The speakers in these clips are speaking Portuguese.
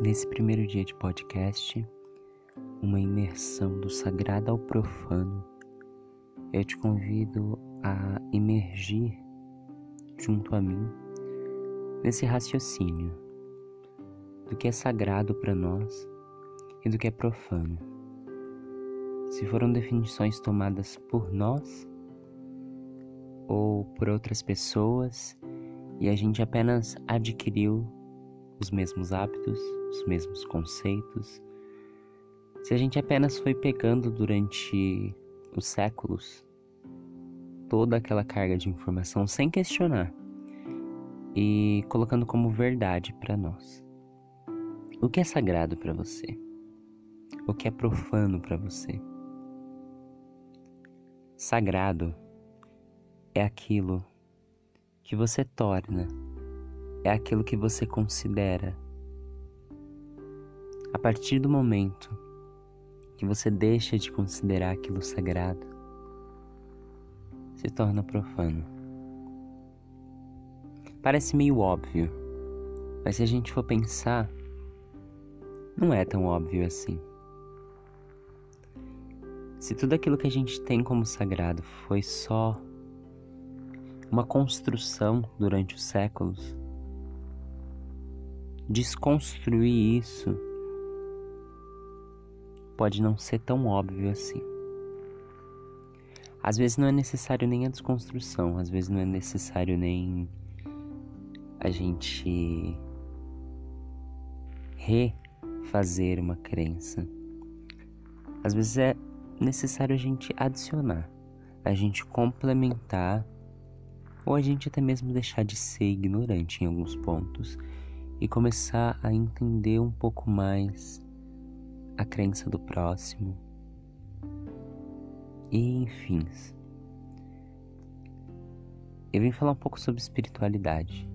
Nesse primeiro dia de podcast, uma imersão do sagrado ao profano, eu te convido a emergir junto a mim nesse raciocínio do que é sagrado para nós e do que é profano. Se foram definições tomadas por nós ou por outras pessoas e a gente apenas adquiriu os mesmos hábitos, os mesmos conceitos, se a gente apenas foi pegando durante os séculos toda aquela carga de informação sem questionar e colocando como verdade para nós. O que é sagrado para você? O que é profano para você? Sagrado é aquilo que você torna, é aquilo que você considera. A partir do momento que você deixa de considerar aquilo sagrado, se torna profano. Parece meio óbvio, mas se a gente for pensar, não é tão óbvio assim. Se tudo aquilo que a gente tem como sagrado foi só uma construção durante os séculos, desconstruir isso pode não ser tão óbvio assim. Às vezes não é necessário nem a desconstrução, às vezes não é necessário nem a gente refazer uma crença. Às vezes é necessário a gente adicionar, a gente complementar ou a gente até mesmo deixar de ser ignorante em alguns pontos e começar a entender um pouco mais a crença do próximo e enfim. Eu vim falar um pouco sobre espiritualidade,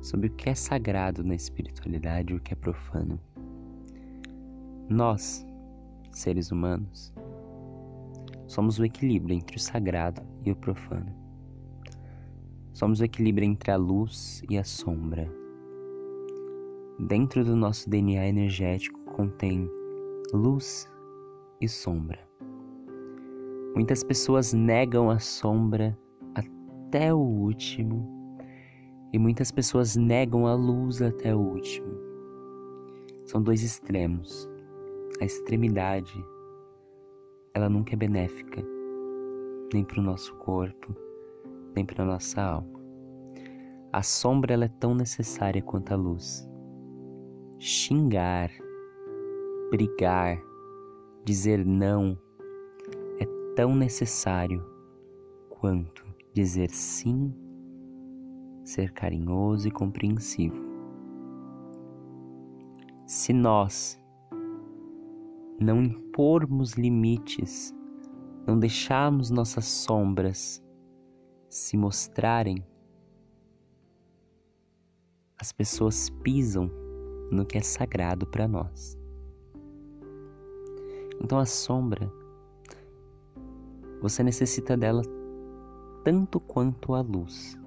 sobre o que é sagrado na espiritualidade e o que é profano. Nós, seres humanos, somos o equilíbrio entre o sagrado e o profano. Somos o equilíbrio entre a luz e a sombra. Dentro do nosso DNA energético contém luz e sombra. Muitas pessoas negam a sombra até o último e muitas pessoas negam a luz até o último. São dois extremos. A extremidade, ela nunca é benéfica, nem para o nosso corpo, nem para nossa alma. A sombra ela é tão necessária quanto a luz. Xingar, brigar, dizer não é tão necessário quanto dizer sim, ser carinhoso e compreensivo. Se nós não impormos limites, não deixarmos nossas sombras se mostrarem, as pessoas pisam no que é sagrado para nós. Então a sombra, você necessita dela tanto quanto a luz.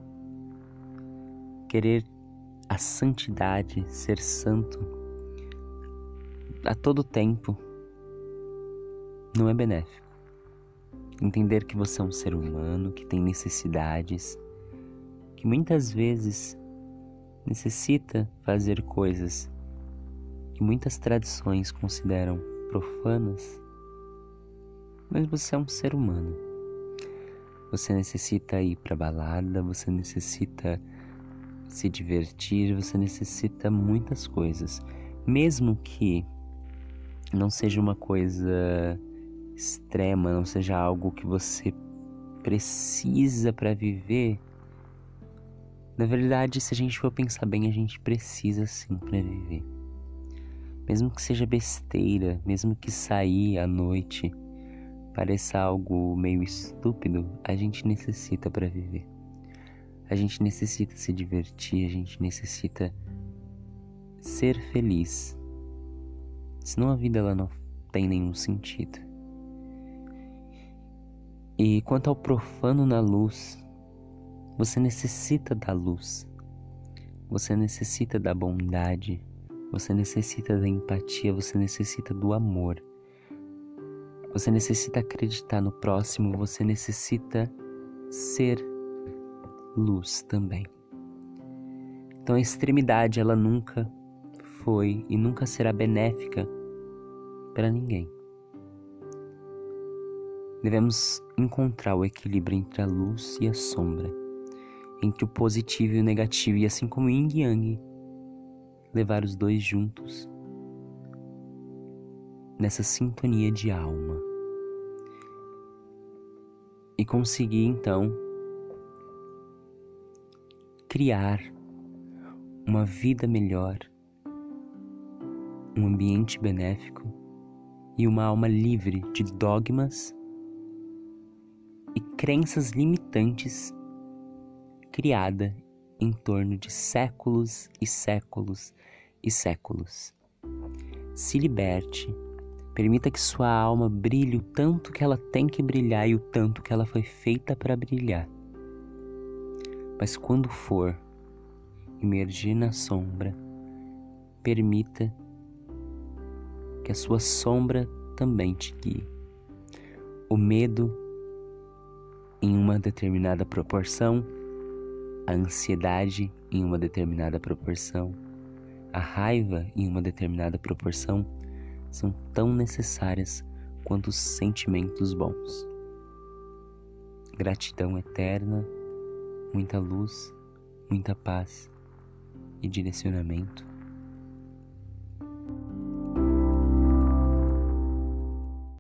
Querer a santidade, ser santo a todo tempo não é benéfico entender que você é um ser humano que tem necessidades, que muitas vezes necessita fazer coisas que muitas tradições consideram profanas, mas você é um ser humano. Você necessita ir para balada, você necessita se divertir, você necessita muitas coisas, mesmo que não seja uma coisa extrema, não seja algo que você precisa para viver, na verdade, se a gente for pensar bem, a gente precisa sim para viver. Mesmo que seja besteira, mesmo que sair à noite pareça algo meio estúpido, a gente necessita para viver. A gente necessita se divertir, a gente necessita ser feliz. Senão a vida ela não tem nenhum sentido. E quanto ao profano na luz, você necessita da luz, você necessita da bondade, Você necessita da empatia, você necessita do amor. Você necessita acreditar no próximo, você necessita ser luz também. Então a extremidade ela nunca foi e nunca será benéfica para ninguém. Devemos encontrar o equilíbrio entre a luz e a sombra, entre o positivo e o negativo, e assim como Yin Yang, levar os dois juntos nessa sintonia de alma. E conseguir então criar uma vida melhor, um ambiente benéfico e uma alma livre de dogmas e crenças limitantes criada em torno de séculos e séculos e séculos. Se liberte, permita que sua alma brilhe o tanto que ela tem que brilhar e o tanto que ela foi feita para brilhar. Mas quando for emergir na sombra, permita que a sua sombra também te guie. O medo em uma determinada proporção, a ansiedade em uma determinada proporção, a raiva em uma determinada proporção são tão necessárias quanto os sentimentos bons. Gratidão eterna, muita luz, muita paz e direcionamento